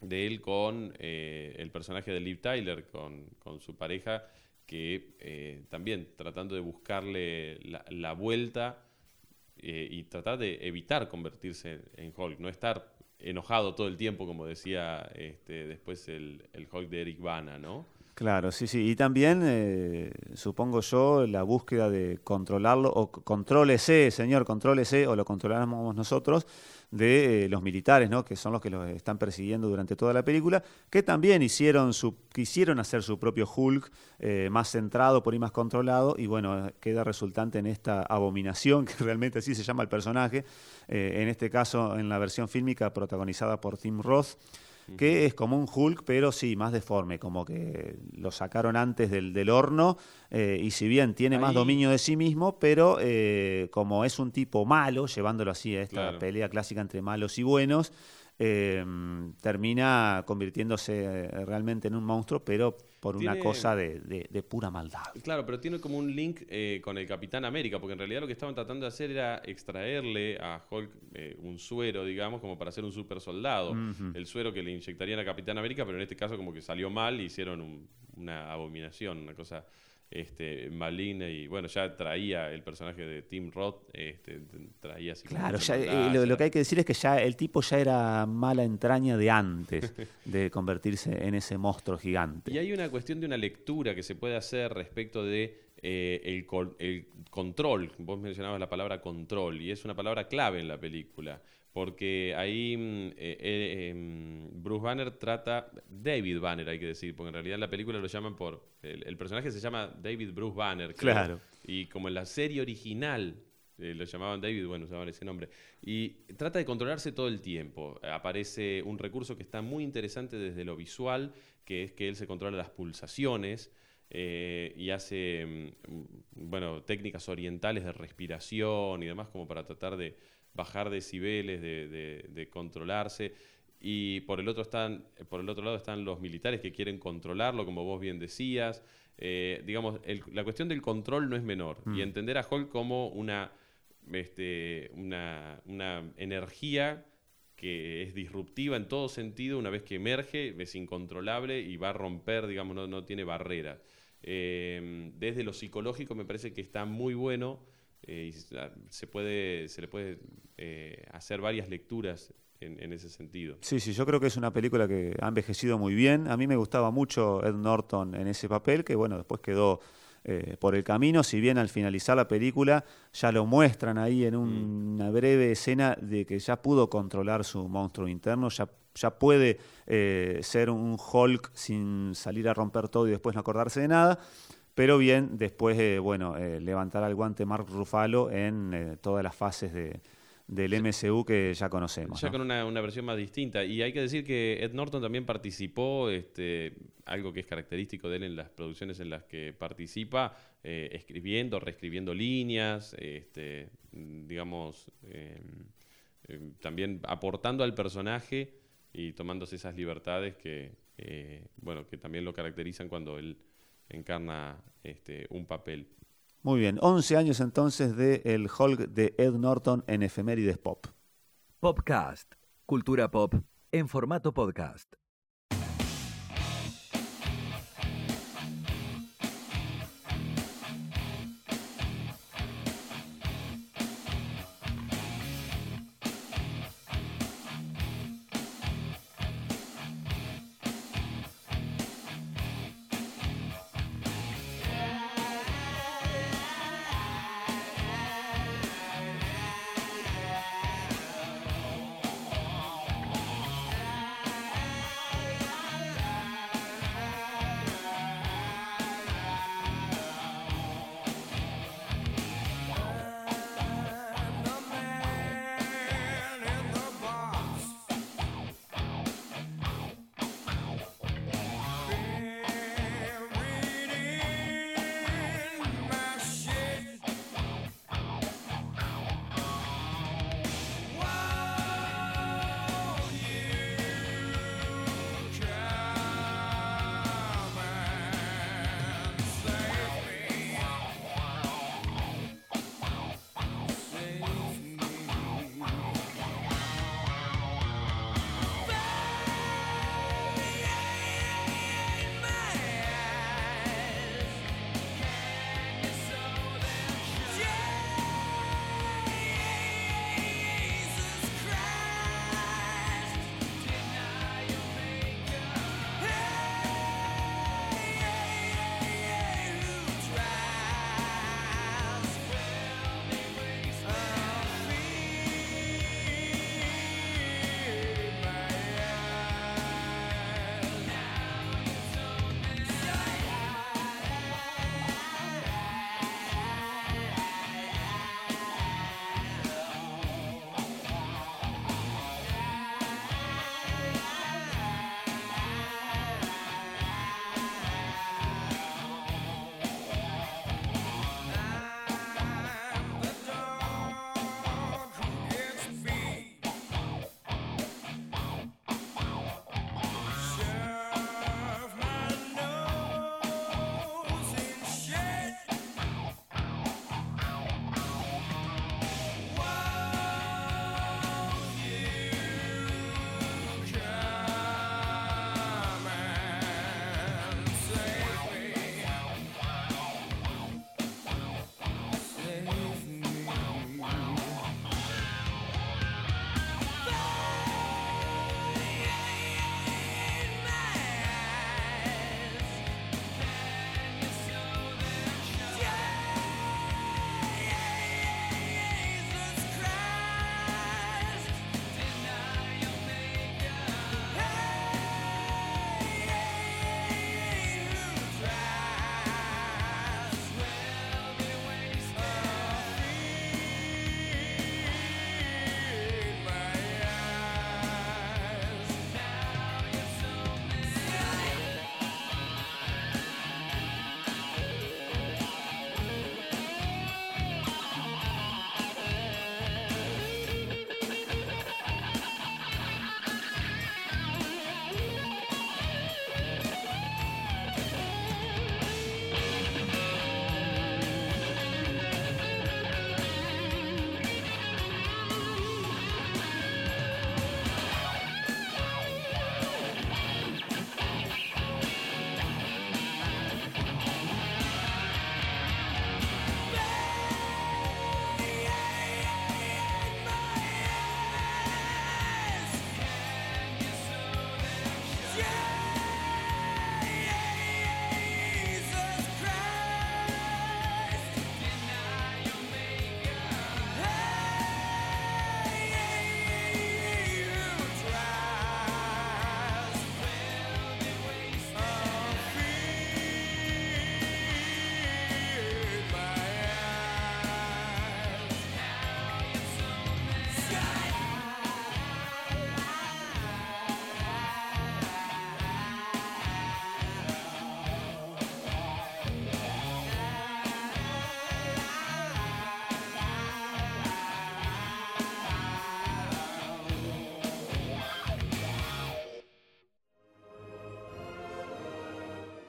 de él con eh, el personaje de Liv Tyler, con, su pareja, que eh, también tratando de buscarle la, vuelta eh, y tratar de evitar convertirse en Hulk, no estar enojado todo el tiempo, como decía este, después el, el Hulk de Eric Bana, ¿no? Claro, sí, sí. Y también, supongo yo, la búsqueda de controlarlo, o contrólese, señor, contrólese, o lo controlamos nosotros, de eh, los militares, ¿no? que son los que los están persiguiendo durante toda la película, que también hicieron su, quisieron hacer su propio Hulk eh, más centrado, por ahí más controlado, y bueno, queda resultante en esta abominación, que realmente así se llama el personaje, eh, en este caso en la versión fílmica protagonizada por Tim Roth que es como un Hulk, pero sí, más deforme, como que lo sacaron antes del, horno, eh, y si bien tiene más dominio de sí mismo, pero eh, como es un tipo malo, llevándolo así a esta pelea clásica entre malos y buenos, Em, termina convirtiéndose eh, realmente en un monstruo, pero por una cosa de, pura maldad. Claro, pero tiene como un link eh, con el Capitán América, porque en realidad lo que estaban tratando de hacer era extraerle a Hulk eh, un suero, digamos, como para ser un super soldado. El suero que le inyectarían a Capitán América, pero en este caso como que salió mal y hicieron una abominación, una cosa este, maligna y bueno, ya traía el personaje de Tim Roth, este, traía así Claro, eh, lo, que hay que decir es que ya el tipo ya era mala entraña de antes de convertirse en ese monstruo gigante. Y hay una cuestión de una lectura que se puede hacer respecto de eh, el, el control, vos mencionabas la palabra control y es una palabra clave en la película porque ahí mm, eh, eh, em, Bruce Banner trata, David Banner hay que decir, porque en realidad en la película lo llaman por, el, personaje se llama David Bruce Banner, claro. Y como en la serie original eh, lo llamaban David, bueno, usaban ese nombre. Y trata de controlarse todo el tiempo. Aparece un recurso que está muy interesante desde lo visual, que es que él se controla las pulsaciones. y hace mm, bueno técnicas orientales de respiración y demás como para tratar de, bajar decibeles, de, de, controlarse. Y por el, otro están, por el otro lado están los militares que quieren controlarlo, como vos bien decías. Eh, digamos, la cuestión del control no es menor. Y mm. entender a Hulk como una, este, una, una energía que es disruptiva en todo sentido, una vez que emerge, es incontrolable y va a romper, digamos, no, no tiene barreras. Eh, desde lo psicológico me parece que está muy bueno eh, se, puede, se le puede eh, hacer varias lecturas en, ese sentido. Sí, sí, yo creo que es una película que ha envejecido muy bien. A mí me gustaba mucho Ed Norton en ese papel, que bueno, después quedó eh, por el camino, si bien al finalizar la película ya lo muestran ahí en mm. una breve escena de que ya pudo controlar su monstruo interno, ya, ya puede ser un Hulk sin salir a romper todo y después no acordarse de nada. Pero bien, después, eh, bueno, eh, levantar al guante Mark Ruffalo en eh, todas las fases de, del MCU que ya conocemos. Ya con una, versión más distinta. Y hay que decir que Ed Norton también participó, este, algo que es característico de él en las producciones en las que participa, escribiendo, reescribiendo líneas, este, digamos, también aportando al personaje y tomándose esas libertades que, bueno, que también lo caracterizan cuando él encarna este, un papel. Muy bien, 11 años entonces de El Hulk de Ed Norton en Efemérides Pop. Popcast, cultura pop en formato podcast.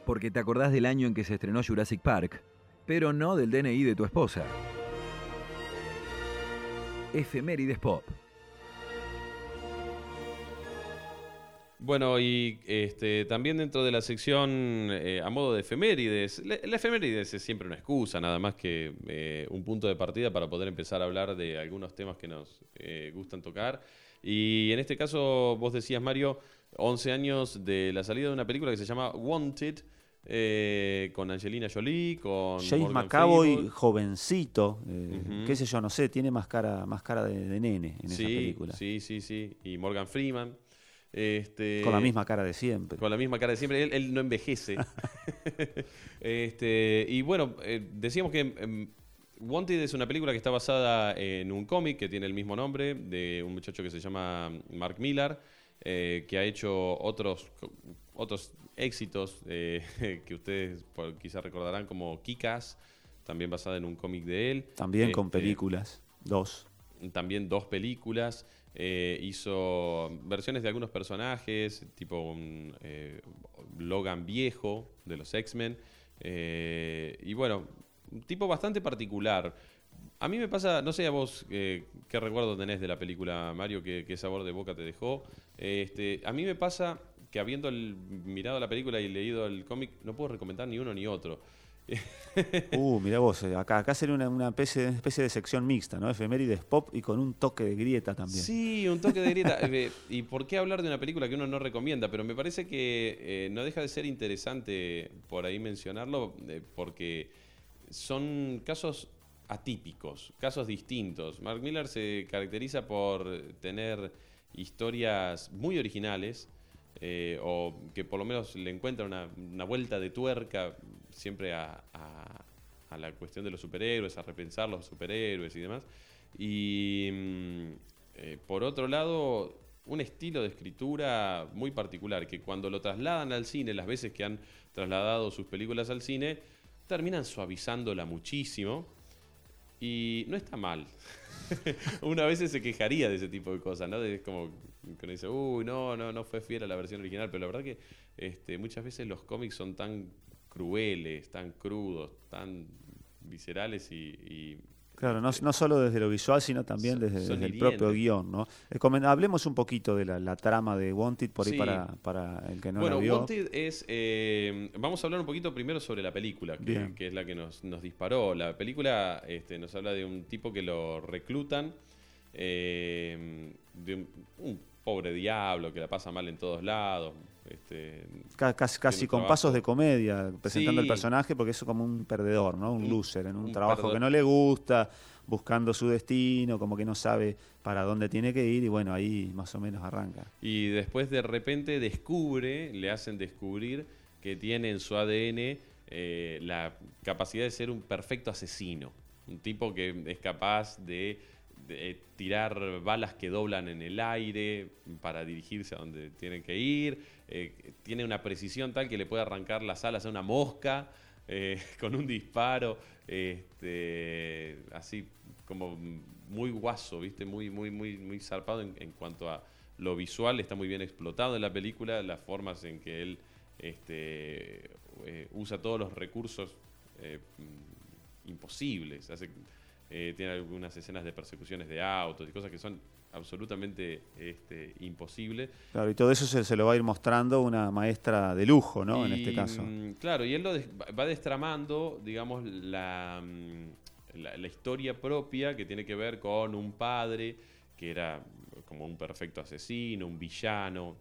Porque te acordás del año en que se estrenó Jurassic Park, pero no del DNI de tu esposa. Efemérides Pop. Bueno, y este, también dentro de la sección eh, a modo de efemérides, la, efemérides es siempre una excusa, nada más que eh, un punto de partida para poder empezar a hablar de algunos temas que nos eh, gustan tocar. Y en este caso, vos decías, Mario, 11 años de la salida de una película que se llama Wanted, eh, con Angelina Jolie, con James McAvoy, jovencito, eh, Ujú. qué sé yo, no sé, tiene más cara, más cara de, de nene en esa película. sí, sí, sí. Y Morgan Freeman. Este, Con la misma cara de siempre. Con la misma cara de siempre. Él, él no envejece. este, y bueno, eh, decíamos que em, Wanted es una película que está basada en un cómic que tiene el mismo nombre, de un muchacho que se llama Mark Millar, eh, que ha hecho otros, otros éxitos eh, que ustedes quizás recordarán como Kikas, también basada en un cómic de él. También con Este, películas, dos. también dos películas. eh, hizo versiones de algunos personajes, tipo un eh, Logan viejo de los X-Men. eh, y bueno, un tipo bastante particular. A mí me pasa, no sé a vos qué recuerdo tenés de la película Mario, qué, qué sabor de boca te dejó. Este, a mí me pasa que habiendo el- mirado la película y leído el cómic, no puedo recomendar ni uno ni otro. Uh, mirá vos, eh, acá, acá sería una, una especie, especie de sección mixta, ¿no? Efemérides pop y con un toque de grieta también. Sí, un toque de grieta. Eh, ¿Y por qué hablar de una película que uno no recomienda? Pero me parece que eh, no deja de ser interesante por ahí mencionarlo, eh, porque son casos atípicos, casos distintos. Mark Miller se caracteriza por tener historias muy originales, eh, o que por lo menos le encuentra una, vuelta de tuerca siempre a la cuestión de los superhéroes, a repensar los superhéroes y demás. Y mm, eh, por otro lado, un estilo de escritura muy particular, que cuando lo trasladan al cine, las veces que han trasladado sus películas al cine, terminan suavizándola muchísimo. Y no está mal. Una vez se quejaría de ese tipo de cosas, ¿no? Es como que dice, uy, no, no, no fue fiel a la versión original, pero la verdad que este, muchas veces los cómics son tan crueles, tan crudos, tan viscerales y, Claro, no, este, no solo desde lo visual, sino también Son- desde, son desde el propio guion, ¿no? Eh, hablemos un poquito de la, la trama de Wanted por ahí Sí. para, para el que no bueno, la vio. Wanted es. eh, vamos a hablar un poquito primero sobre la película, que, es la que nos, nos disparó. La película este, nos habla de un tipo que lo reclutan, eh, de un, un pobre diablo que la pasa mal en todos lados. Este, Ca- casi con trabajo. pasos de comedia, presentando el Sí. personaje, porque es como un perdedor, ¿no? Un, Un- loser, en un, un trabajo perdedor. que no le gusta, buscando su destino, como que no sabe para dónde tiene que ir, y bueno, ahí más o menos arranca. Y después de repente descubre, le hacen descubrir que tiene en su ADN eh, la capacidad de ser un perfecto asesino. Un tipo que es capaz de, de tirar balas que doblan en el aire para dirigirse a donde tiene que ir. Eh, tiene una precisión tal que le puede arrancar las alas a una mosca eh, con un disparo. Este, así como muy guaso, ¿viste? Muy, muy, muy, muy zarpado en, en cuanto a lo visual, está muy bien explotado en la película, las formas en que él este, eh, usa todos los recursos eh, imposibles. Eh, tiene algunas escenas de persecuciones de autos y cosas que son absolutamente este, imposibles. Claro, y todo eso se, se lo va a ir mostrando una maestra de lujo, ¿no? en este caso. mm, Claro, y él lo des- va destramando, digamos, la, mm, la, la historia propia que tiene que ver con un padre que era como un perfecto asesino, un villano,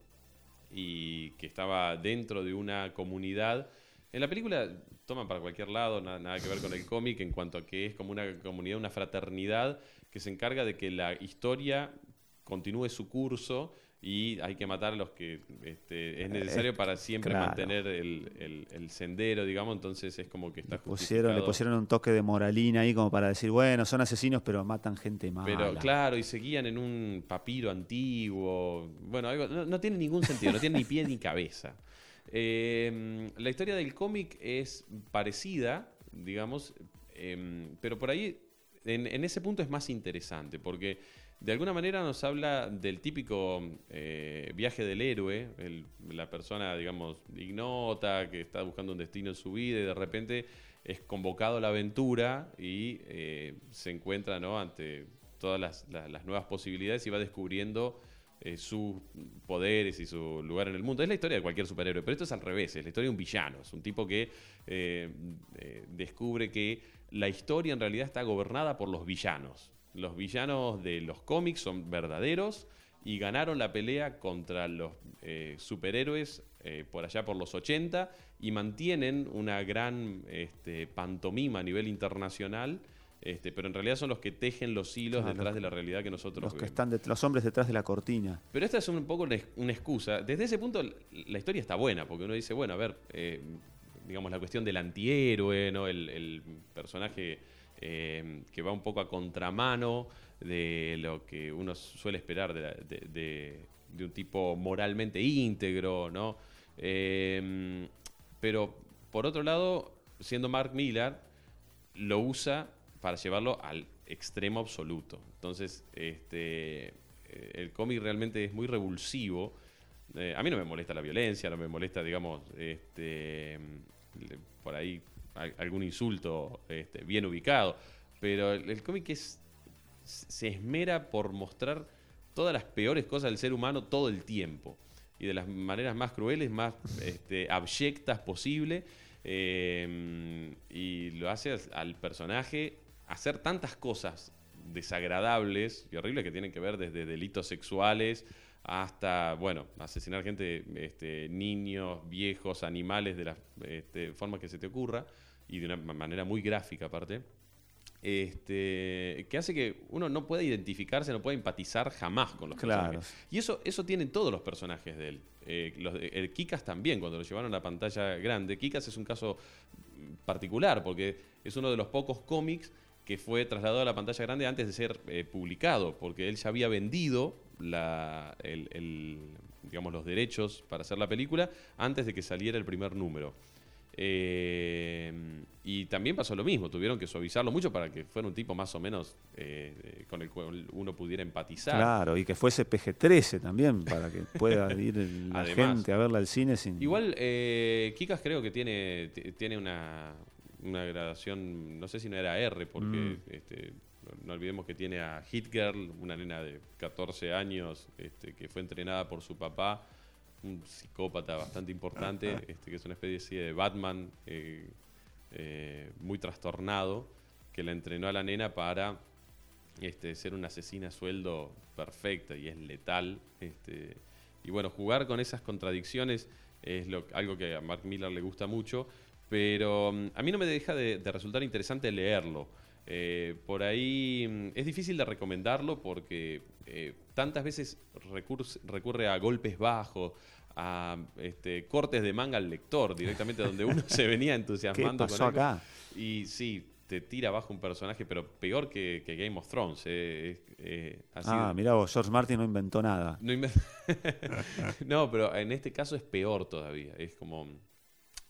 y que estaba dentro de una comunidad. En la película toman para cualquier lado, na- nada, que ver con el cómic, en cuanto a que es como una comunidad, una fraternidad que se encarga de que la historia continúe su curso y hay que matar a los que este, es necesario para siempre claro. mantener el, el- el sendero, digamos, entonces es como que está Pusieron, le pusieron un toque de moralina ahí como para decir, bueno, son asesinos, pero matan gente mala. Pero claro, y seguían en un papiro antiguo. Bueno, algo- no, no tiene ningún sentido, no tiene ni pie ni cabeza. Eh, la historia del cómic es parecida, digamos, em, pero por ahí, en, ese punto es más interesante, porque de alguna manera nos habla del típico eh, viaje del héroe, la persona, digamos, ignota, que está buscando un destino en su vida y de repente es convocado a la aventura y eh, se encuentra ante todas las, la- las nuevas posibilidades y va descubriendo eh, sus poderes y su lugar en el mundo. Es la historia de cualquier superhéroe, pero esto es al revés, es la historia de un villano, es un tipo que eh, eh, descubre que la historia en realidad está gobernada por los villanos. Los villanos de los cómics son verdaderos y ganaron la pelea contra los superhéroes por allá por los 80 y mantienen una gran este, pantomima a nivel internacional, este, pero en realidad son los que tejen los hilos Claro, detrás los- de la realidad que nosotros Los que vemos. están det- los hombres detrás de la cortina. Pero esta es un poco una, una excusa. Desde ese punto la historia está buena, porque uno dice, bueno, a ver, eh, digamos la cuestión del antihéroe, ¿no? el, el personaje eh, que va un poco a contramano de lo que uno suele esperar de, la- de- de- de un tipo moralmente íntegro, ¿no? Eh, pero por otro lado, siendo Mark Millar, lo usa para llevarlo al extremo absoluto. Entonces, este, eh, el cómic realmente es muy revulsivo. Eh, a mí no me molesta la violencia, no me molesta, digamos, este, por ahí al- algún insulto este, bien ubicado, pero el, cómic es, se esmera por mostrar todas las peores cosas del ser humano todo el tiempo y de las maneras más crueles, más este, abyectas posible. eh, y lo hace al personaje hacer tantas cosas desagradables y horribles que tienen que ver desde delitos sexuales hasta, bueno, asesinar gente, este, niños, viejos, animales, de la este, forma que se te ocurra y de una ma- manera muy gráfica aparte este, que hace que uno no pueda identificarse, no pueda empatizar jamás con los Claro. personajes. Y eso, eso tienen todos los personajes de él. Eh, los el Kikas también, cuando lo llevaron a la pantalla grande. Kikas es un caso particular, porque es uno de los pocos cómics que fue trasladado a la pantalla grande antes de ser eh, publicado, porque él ya había vendido la, el- el, digamos, los derechos para hacer la película antes de que saliera el primer número. Eh, y también pasó lo mismo, tuvieron que suavizarlo mucho para que fuera un tipo más o menos eh, con el cual uno pudiera empatizar. Claro, y que fuese PG-13 también, para que pueda ir la Además. gente a verla al cine sin... Igual, eh, Kikas creo que tiene, tiene una, una gradación, no sé si no era R, porque Mm. este, no, olvidemos que tiene a Hit Girl, una nena de 14 años, este, que fue entrenada por su papá, un psicópata bastante importante, este, que es una especie de Batman eh, eh, muy trastornado, que la entrenó a la nena para este, ser una asesina a sueldo perfecta y es letal. Este, y bueno, jugar con esas contradicciones es lo, algo que a Mark Miller le gusta mucho, pero mm, a mí no me deja de, de resultar interesante leerlo. Eh, por ahí mm, es difícil de recomendarlo porque eh, tantas veces recurse- recurre a golpes bajos, a este, cortes de manga al lector directamente, donde uno se venía ¿Qué entusiasmando pasó con acá? Y sí, te tira abajo un personaje, pero peor que, que Game of Thrones. eh, eh, así Ah, mira vos, George Martin no inventó nada. no, pero en este caso es peor todavía. Es como.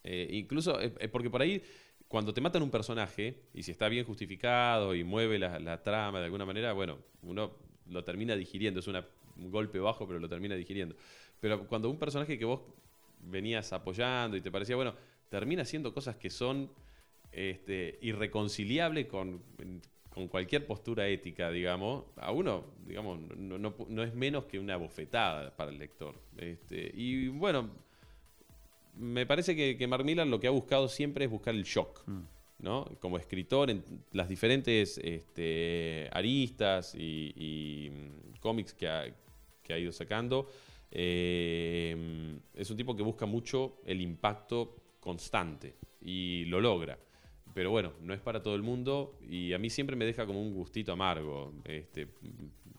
Eh, incluso, eh, eh, porque por ahí, cuando te matan un personaje, y si está bien justificado y mueve la, trama de alguna manera, bueno, uno lo termina digiriendo. Es un golpe bajo, pero lo termina digiriendo. Pero cuando un personaje que vos venías apoyando y te parecía, bueno, termina haciendo cosas que son este, irreconciliables con, cualquier postura ética, digamos, a uno, digamos, no es menos que una bofetada para el lector. Este, y bueno, me parece que, que Mark Millar lo que ha buscado siempre es buscar el shock. ¿no? Como escritor en las diferentes este, aristas y, y, mm, cómics que ha, que ha ido sacando, eh, es un tipo que busca mucho el impacto constante y lo logra. Pero bueno, no es para todo el mundo y a mí siempre me deja como un gustito amargo, este,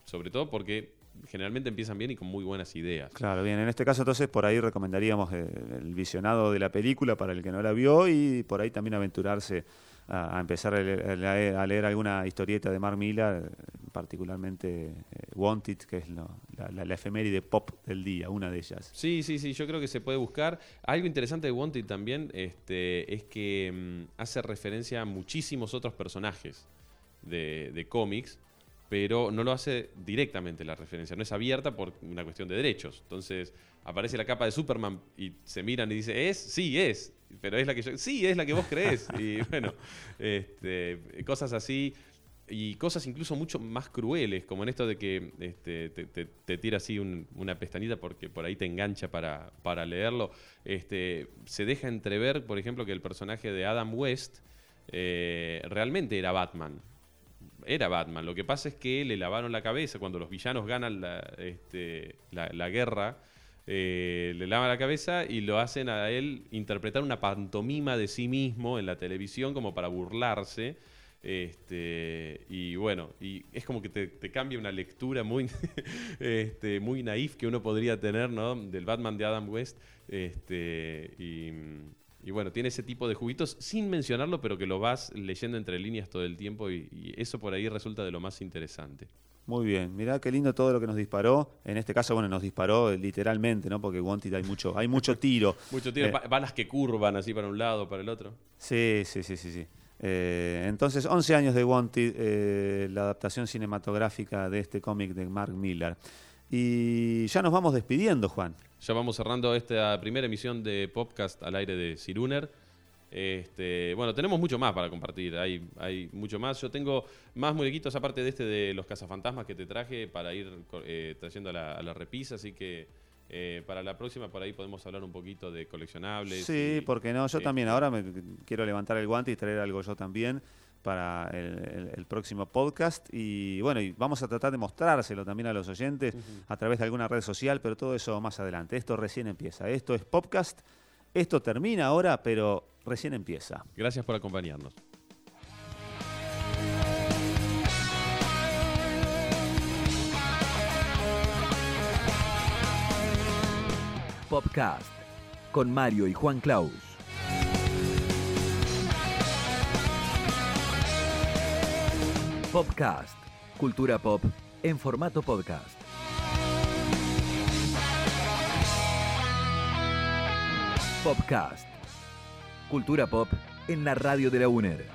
sobre todo porque generalmente empiezan bien y con muy buenas ideas. Claro, bien, en este caso entonces por ahí recomendaríamos eh, el visionado de la película para el que no la vio y por ahí también aventurarse a, empezar a leer, a alguna historieta de Mark Millar, eh, particularmente eh, Wanted, que es lo- la, la, la efeméride pop del día, una de ellas. Sí, sí, sí, yo creo que se puede buscar. Algo interesante de Wanted también este, es que mm, hace referencia a muchísimos otros personajes de, de cómics pero no lo hace directamente la referencia, no es abierta por una cuestión de derechos. Entonces aparece la capa de Superman y se miran y dice, ¿es? Sí, es, pero es la que yo, sí, es la que vos crees. y bueno, este, cosas así y cosas incluso mucho más crueles, como en esto de que este, te, tira así una pestañita porque por ahí te engancha para, para leerlo. Este, se deja entrever, por ejemplo, que el personaje de Adam West eh, realmente era Batman. Era Batman. Lo que pasa es que le lavaron la cabeza cuando los villanos ganan la, este, la, guerra. Eh, le lavan la cabeza y lo hacen a él interpretar una pantomima de sí mismo en la televisión como para burlarse este, y bueno, y es como que te, cambia una lectura muy, este, muy naif que uno podría tener ¿no? del Batman de Adam West. Este, y, bueno, tiene ese tipo de juguitos sin mencionarlo, pero que lo vas leyendo entre líneas todo el tiempo y, eso por ahí resulta de lo más interesante. Muy bien, mirá qué lindo todo lo que nos disparó. En este caso, bueno, nos disparó literalmente, ¿no? Porque Wanted hay mucho, hay mucho tiro. mucho tiro, eh, balas que curvan así para un lado, para el otro. Sí, sí, sí, sí, sí. Eh, entonces, 11 años de Wanted, eh, la adaptación cinematográfica de este cómic de Mark Miller. Y ya nos vamos despidiendo, Juan. Ya vamos cerrando esta primera emisión de podcast al aire de Ciruner. Este, bueno, tenemos mucho más para compartir, hay, hay mucho más. Yo tengo más muñequitos aparte de este de los cazafantasmas que te traje para ir eh, trayendo a la, a la repisa, así que eh, para la próxima por ahí podemos hablar un poquito de coleccionables. Sí, porque no, yo también ahora me quiero levantar el guante y traer algo yo también para el, próximo podcast y bueno, y vamos a tratar de mostrárselo también a los oyentes a través de alguna red social, pero todo eso más adelante. Esto recién empieza. Esto es podcast. Esto termina ahora, pero recién empieza. Gracias por acompañarnos. Popcast con Mario y Juan Claus. Popcast, cultura pop en formato podcast. Popcast, cultura pop en la radio de la UNER.